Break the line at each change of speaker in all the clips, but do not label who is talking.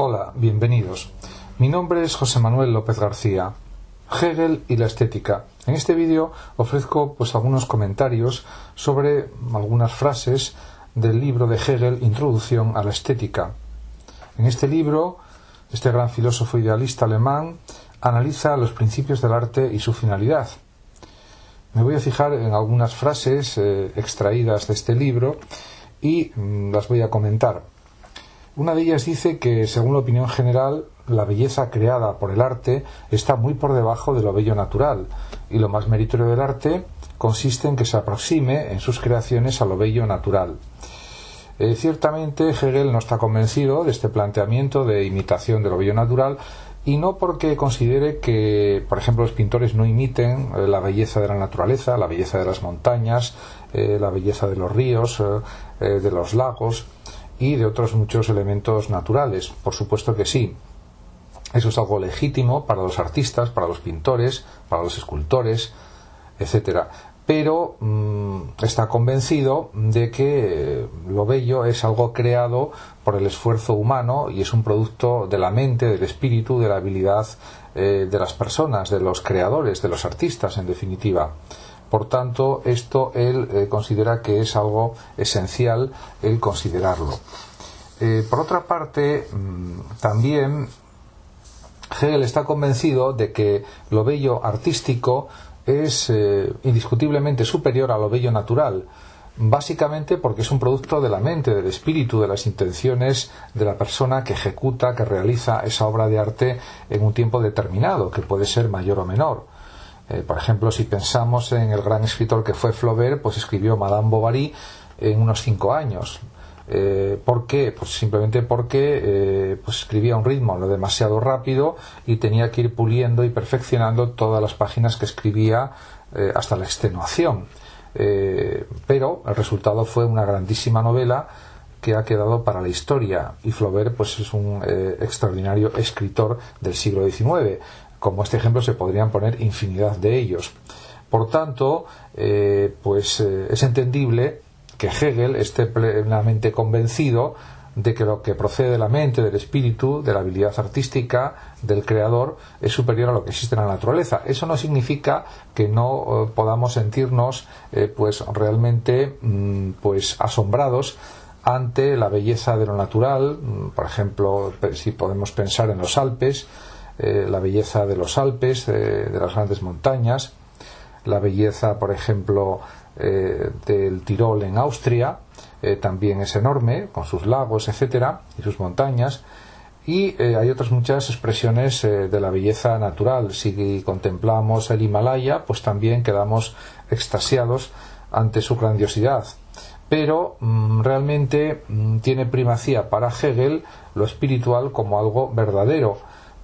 Hola, bienvenidos. Mi nombre es José Manuel López García. Hegel y la estética. En este vídeo ofrezco pues algunos comentarios sobre algunas frases del libro de Hegel Introducción a la estética. En este libro, este gran filósofo idealista alemán analiza los principios del arte y su finalidad. Me voy a fijar en algunas frases eh, extraídas de este libro y mm, las voy a comentar. Una de ellas dice que, según la opinión general, la belleza creada por el arte está muy por debajo de lo bello natural, y lo más meritorio del arte consiste en que se aproxime en sus creaciones a lo bello natural. Eh, ciertamente Hegel no está convencido de este planteamiento de imitación de lo bello natural y no porque considere que, por ejemplo, los pintores no imiten eh, la belleza de la naturaleza, la belleza de las montañas, eh, la belleza de los ríos, de los lagos y de otros muchos elementos naturales. Por supuesto que sí. Eso es algo legítimo para los artistas, para los pintores, para los escultores, etcétera. Pero mm, está convencido de que lo bello es algo creado por el esfuerzo humano y es un producto de la mente, del espíritu, de la habilidad eh, de las personas, de los creadores, de los artistas, en definitiva. Por tanto, esto él eh, considera que es algo esencial el considerarlo. por otra parte, mm, también Hegel está convencido de que lo bello artístico es eh, indiscutiblemente superior a lo bello natural, básicamente porque es un producto de la mente, del espíritu, de las intenciones de la persona que ejecuta, que realiza esa obra de arte en un tiempo determinado, que puede ser mayor o menor. Eh, por ejemplo, si pensamos en el gran escritor que fue Flaubert, pues escribió Madame Bovary en unos cinco años. Eh, ¿Por qué? Pues simplemente porque eh, pues escribía un ritmo demasiado rápido y tenía que ir puliendo y perfeccionando todas las páginas que escribía hasta la extenuación. pero el resultado fue una grandísima novela que ha quedado para la historia y Flaubert pues es un extraordinario escritor del siglo XIX. Como este ejemplo se podrían poner infinidad de ellos. Por tanto, pues es entendible que Hegel esté plenamente convencido de que lo que procede de la mente, del espíritu, de la habilidad artística del creador es superior a lo que existe en la naturaleza. Eso no significa que no eh, podamos sentirnos eh, pues realmente mm, pues asombrados ante la belleza de lo natural, mm, por ejemplo, si podemos pensar en los Alpes, eh, la belleza de los Alpes, de las grandes montañas, la belleza, por ejemplo, eh, del Tirol en Austria, eh, también es enorme, con sus lagos, etcétera, y sus montañas. Y eh, hay otras muchas expresiones de la belleza natural. Si contemplamos el Himalaya, pues también quedamos extasiados ante su grandiosidad. Pero mm, realmente mm, tiene primacía para Hegel lo espiritual como algo verdadero.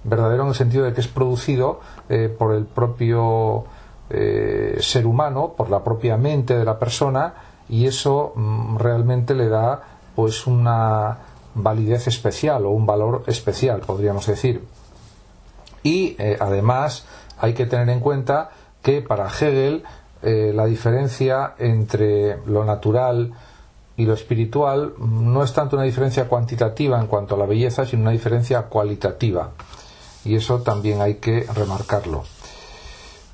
Verdadero en el sentido de que es producido por el propio eh, ser humano, por la propia mente de la persona, y eso mm, realmente le da pues una validez especial o un valor especial, podríamos decir. Y eh, además hay que tener en cuenta que para Hegel eh, la diferencia entre lo natural y lo espiritual mm, no es tanto una diferencia cuantitativa en cuanto a la belleza, sino una diferencia cualitativa. Y eso también hay que remarcarlo.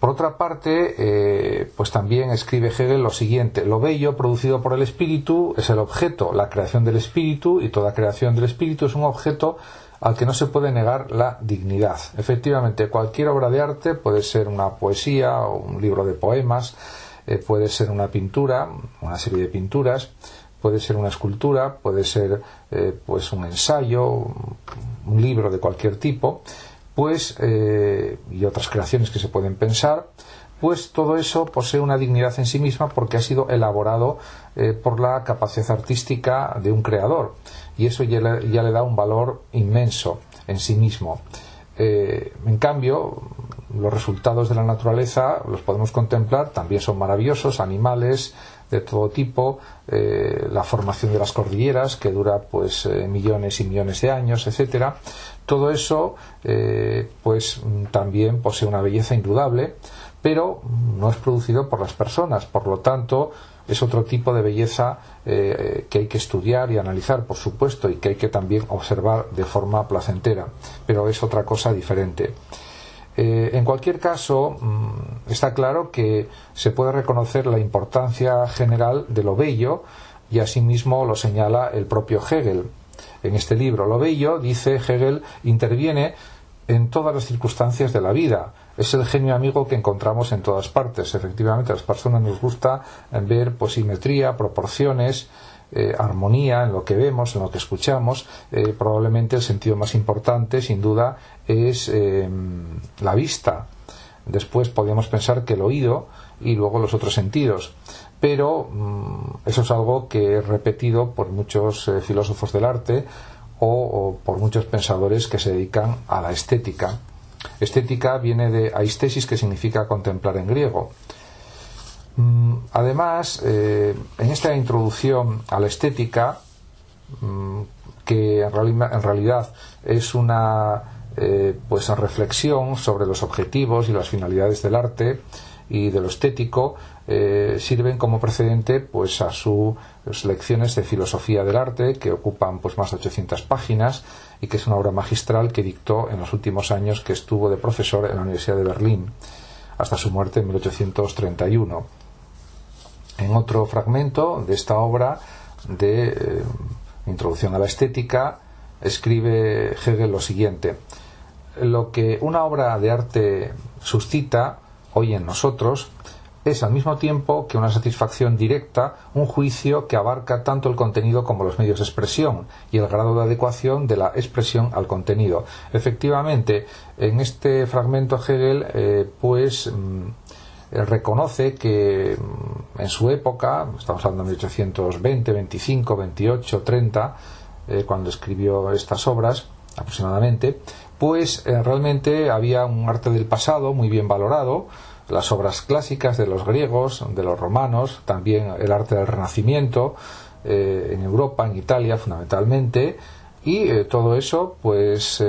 Por otra parte, eh, pues también escribe Hegel lo siguiente, lo bello producido por el espíritu es el objeto, la creación del espíritu y toda creación del espíritu es un objeto al que no se puede negar la dignidad. Efectivamente, cualquier obra de arte puede ser una poesía o un libro de poemas, eh, puede ser una pintura, una serie de pinturas, puede ser una escultura, puede ser eh, pues un ensayo, un libro de cualquier tipo, pues eh, y otras creaciones que se pueden pensar pues todo eso posee una dignidad en sí misma porque ha sido elaborado eh, por la capacidad artística de un creador. Y eso ya le, da un valor inmenso en sí mismo. Eh, en cambio los resultados de la naturaleza los podemos contemplar también son maravillosos animales de todo tipo la formación de las cordilleras que dura pues millones y millones de años etcétera todo eso, eh, pues también posee una belleza indudable, pero no es producido por las personas. Por lo tanto, es otro tipo de belleza eh, que hay que estudiar y analizar, por supuesto, y que hay que también observar de forma placentera, pero es otra cosa diferente. Eh, en cualquier caso, mm, está claro que se puede reconocer la importancia general de lo bello y asimismo lo señala el propio Hegel. En este libro, lo bello, dice Hegel, interviene en todas las circunstancias de la vida. Es el genio amigo que encontramos en todas partes. Efectivamente, a las personas nos gusta ver pues, simetría, proporciones, eh, armonía en lo que vemos, en lo que escuchamos. Eh, probablemente el sentido más importante, sin duda, es em, la vista. Después podríamos pensar que el oído y luego los otros sentidos. Pero mm, eso es algo que es repetido por muchos eh, filósofos del arte o, por muchos pensadores que se dedican a la estética. Estética viene de aistesis, que significa contemplar en griego. Mm, además, eh, en esta introducción a la estética, mm, que en, realidad es una eh, pues reflexión sobre los objetivos y las finalidades del arte y de lo estético, eh, sirven como precedente pues a sus lecciones de filosofía del arte que ocupan pues más de 800 páginas y que es una obra magistral que dictó en los últimos años que estuvo de profesor en la Universidad de Berlín hasta su muerte en 1831. En otro fragmento de esta obra de eh, Introducción a la Estética escribe Hegel lo siguiente lo que una obra de arte suscita hoy en nosotros es al mismo tiempo que una satisfacción directa, un juicio que abarca tanto el contenido como los medios de expresión y el grado de adecuación de la expresión al contenido. Efectivamente, en este fragmento Hegel, eh, pues mm, reconoce que mm, en su época, estamos hablando de 1820, 25, 28, 30, cuando escribió estas obras aproximadamente, pues realmente había un arte del pasado muy bien valorado, las obras clásicas de los griegos, de los romanos, también el arte del Renacimiento, eh, en Europa, en Italia fundamentalmente, y eh, todo eso pues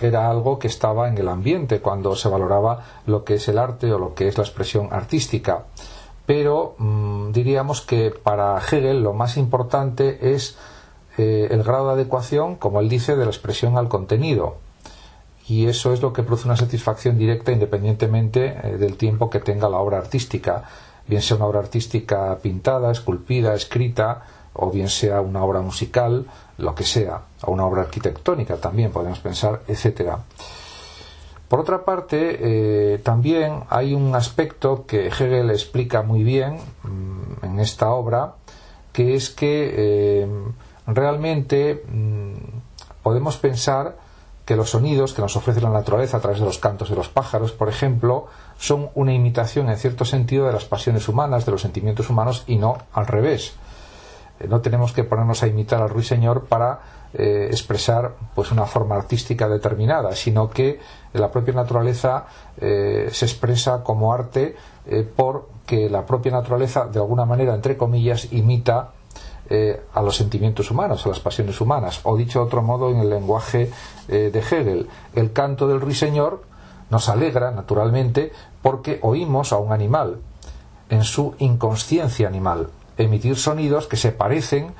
era algo que estaba en el ambiente cuando se valoraba lo que es el arte o lo que es la expresión artística. Pero mm, diríamos que para Hegel lo más importante es el grado de adecuación, como él dice, de la expresión al contenido y eso es lo que produce una satisfacción directa independientemente eh, del tiempo que tenga la obra artística, bien sea una obra artística pintada, esculpida, escrita, o bien sea una obra musical, lo que sea, o una obra arquitectónica también podemos pensar, etcétera. Por otra parte, eh, también hay un aspecto que Hegel explica muy bien mm, en esta obra, que es que eh, realmente mm, podemos pensar que los sonidos que nos ofrece la naturaleza a través de los cantos de los pájaros, por ejemplo, son una imitación en cierto sentido de las pasiones humanas, de los sentimientos humanos y no al revés. Eh, no tenemos que ponernos a imitar al ruiseñor para eh, expresar pues una forma artística determinada, sino que la propia naturaleza eh, se expresa como arte porque la propia naturaleza de alguna manera entre comillas imita eh, a los sentimientos humanos, a las pasiones humanas. O dicho de otro modo, en el lenguaje eh, de Hegel, el canto del ruiseñor nos alegra, naturalmente, porque oímos a un animal en su inconsciencia animal emitir sonidos que se parecen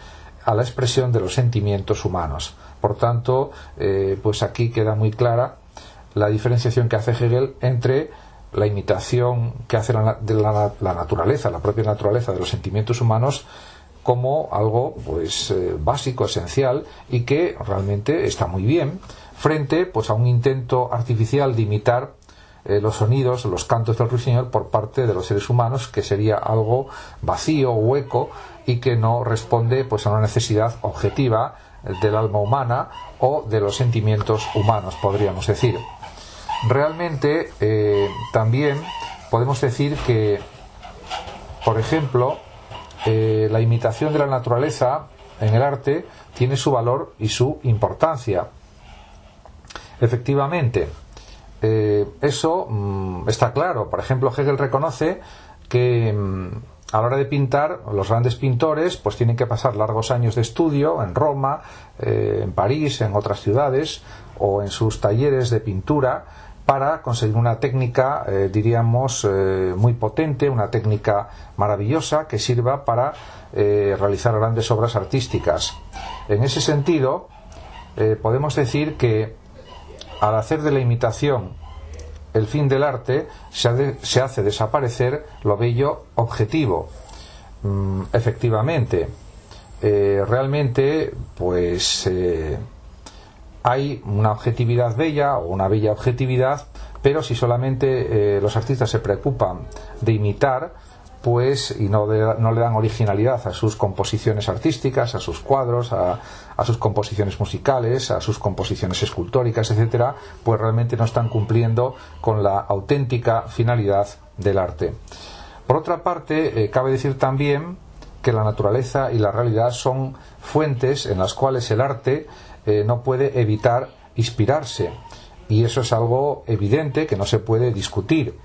a la expresión de los sentimientos humanos. Por tanto, eh, pues aquí queda muy clara la diferenciación que hace Hegel entre la imitación que hace de la, naturaleza, la propia naturaleza de los sentimientos humanos, como algo pues eh, básico, esencial y que realmente está muy bien frente pues a un intento artificial de imitar eh, los sonidos, los cantos del ruiseñor por parte de los seres humanos que sería algo vacío, hueco y que no responde pues a una necesidad objetiva del alma humana o de los sentimientos humanos, podríamos decir. Realmente eh, también podemos decir que, por ejemplo, eh, la imitación de la naturaleza en el arte tiene su valor y su importancia. Efectivamente, eh, eso mm, está claro. Por ejemplo, Hegel reconoce que mm, a la hora de pintar, los grandes pintores pues tienen que pasar largos años de estudio en Roma, eh, en París, en otras ciudades o en sus talleres de pintura para conseguir una técnica, eh, diríamos, eh, muy potente, una técnica maravillosa que sirva para eh, realizar grandes obras artísticas. En ese sentido, podemos decir que al hacer de la imitación el fin del arte, se, hace desaparecer lo bello objetivo. Mm, efectivamente, realmente, pues hay una objetividad bella o una bella objetividad, pero si solamente eh, los artistas se preocupan de imitar, pues y no, le dan originalidad a sus composiciones artísticas, a sus cuadros, a, sus composiciones musicales, a sus composiciones escultóricas, etcétera, pues realmente no están cumpliendo con la auténtica finalidad del arte. Por otra parte, eh, cabe decir también que la naturaleza y la realidad son fuentes en las cuales el arte eh, no puede evitar inspirarse. Y eso es algo evidente que no se puede discutir,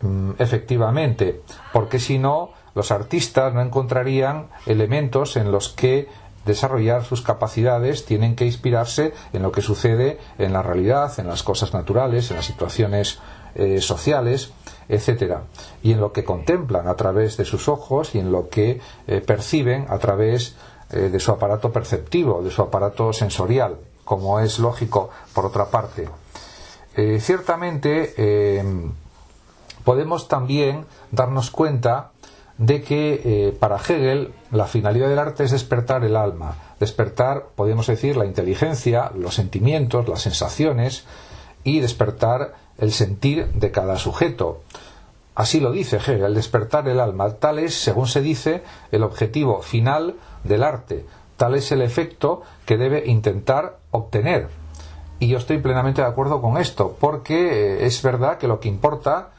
mm, efectivamente, porque si no, los artistas no encontrarían elementos en los que desarrollar sus capacidades tienen que inspirarse en lo que sucede en la realidad, en las cosas naturales, en las situaciones eh, sociales, etcétera, y en lo que contemplan a través de sus ojos y en lo que eh, perciben a través eh, de su aparato perceptivo, de su aparato sensorial, como es lógico por otra parte. Eh, ciertamente eh, podemos también darnos cuenta de que para Hegel la finalidad del arte es despertar el alma, despertar, podemos decir, la inteligencia, los sentimientos, las sensaciones y despertar el sentir de cada sujeto. Así lo dice Hegel, despertar el alma. Tal es, según se dice, el objetivo final del arte. Tal es el efecto que debe intentar obtener. Y yo estoy plenamente de acuerdo con esto, porque eh, es verdad que lo que importa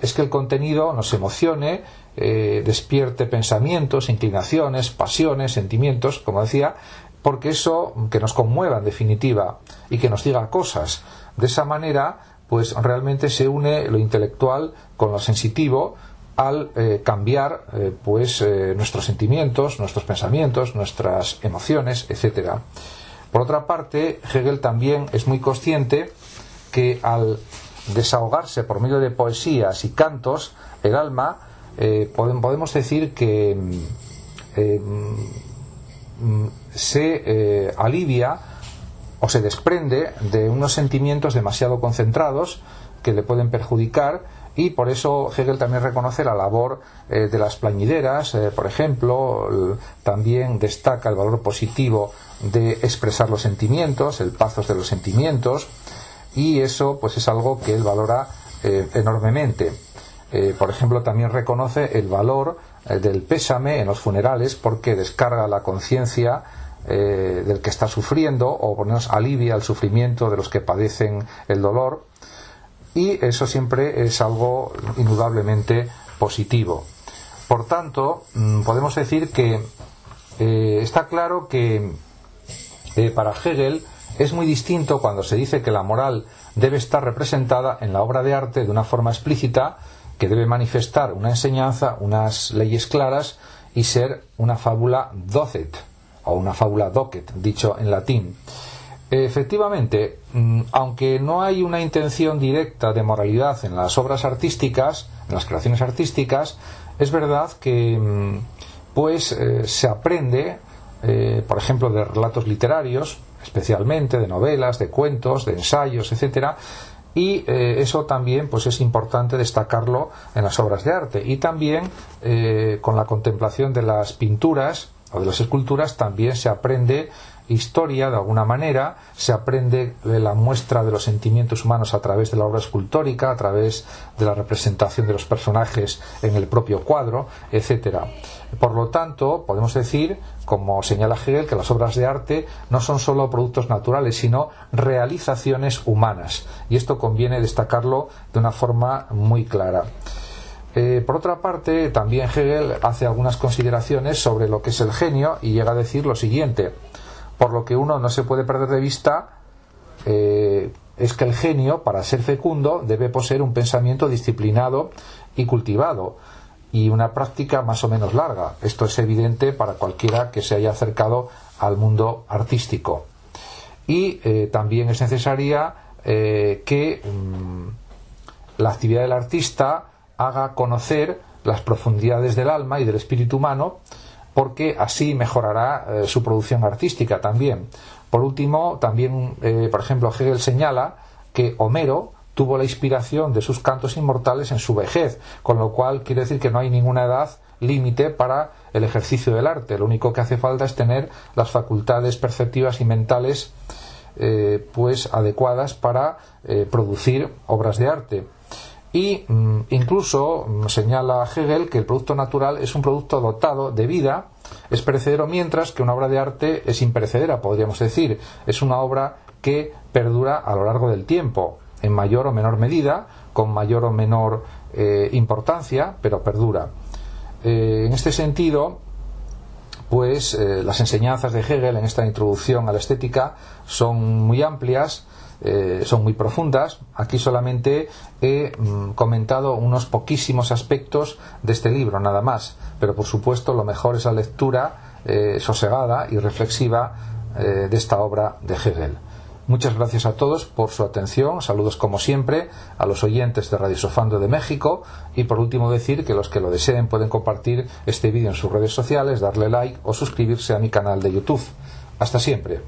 es que el contenido nos emocione, eh, despierte pensamientos, inclinaciones, pasiones, sentimientos, como decía, porque eso que nos conmueva en definitiva y que nos diga cosas. De esa manera, pues realmente se une lo intelectual con lo sensitivo al eh, cambiar eh, pues eh, nuestros sentimientos, nuestros pensamientos, nuestras emociones, etcétera. Por otra parte, Hegel también es muy consciente que al desahogarse por medio de poesías y cantos, el alma, podemos decir que mm, se alivia o se desprende de unos sentimientos demasiado concentrados que le pueden perjudicar y por eso Hegel también reconoce la labor eh, de las plañideras, eh, por ejemplo, también destaca el valor positivo de expresar los sentimientos, el pazos de los sentimientos, y eso pues es algo que él valora eh, enormemente. por ejemplo, también reconoce el valor del pésame en los funerales porque descarga la conciencia del que está sufriendo o por lo menos alivia el sufrimiento de los que padecen el dolor y eso siempre es algo indudablemente positivo. Por tanto, mm, podemos decir que eh, está claro que eh, para Hegel es muy distinto cuando se dice que la moral debe estar representada en la obra de arte de una forma explícita, que debe manifestar una enseñanza, unas leyes claras y ser una fábula docet o una fábula docet, dicho en latín. Efectivamente, mm, aunque no hay una intención directa de moralidad en las obras artísticas, en las creaciones artísticas, es verdad que mm, pues eh, se aprende, eh, por ejemplo, de relatos literarios, especialmente de novelas, de cuentos, de ensayos, etcétera, y eh, eso también pues es importante destacarlo en las obras de arte y también con la contemplación de las pinturas o de las esculturas también se aprende historia de alguna manera, se aprende la muestra de los sentimientos humanos a través de la obra escultórica, a través de la representación de los personajes en el propio cuadro, etcétera. Por lo tanto, podemos decir, como señala Hegel, que las obras de arte no son solo productos naturales, sino realizaciones humanas. Y esto conviene destacarlo de una forma muy clara. Eh, por otra parte, también Hegel hace algunas consideraciones sobre lo que es el genio y llega a decir lo siguiente por lo que uno no se puede perder de vista eh, es que el genio, para ser fecundo, debe poseer un pensamiento disciplinado y cultivado y una práctica más o menos larga. Esto es evidente para cualquiera que se haya acercado al mundo artístico. Y eh, también es necesaria que mm, la actividad del artista haga conocer las profundidades del alma y del espíritu humano, porque así mejorará eh, su producción artística también. Por último, también, eh, por ejemplo, Hegel señala que Homero tuvo la inspiración de sus cantos inmortales en su vejez, con lo cual quiere decir que no hay ninguna edad límite para el ejercicio del arte. Lo único que hace falta es tener las facultades perceptivas y mentales eh, pues adecuadas para producir obras de arte. Y mm, incluso mm, señala Hegel que el producto natural es un producto dotado de vida, es perecedero, mientras que una obra de arte es imperecedera, podríamos decir. Es una obra que perdura a lo largo del tiempo, en mayor o menor medida, con mayor o menor eh, importancia, pero perdura. Eh, en este sentido, pues eh, las enseñanzas de Hegel en esta introducción a la estética son muy amplias eh, son muy profundas. Aquí solamente he mm, comentado unos poquísimos aspectos de este libro, nada más. Pero por supuesto lo mejor es la lectura eh, sosegada y reflexiva de esta obra de Hegel. Muchas gracias a todos por su atención. Saludos como siempre a los oyentes de Radio Sofando de México. Y por último decir que los que lo deseen pueden compartir este vídeo en sus redes sociales, darle like o suscribirse a mi canal de YouTube. Hasta siempre.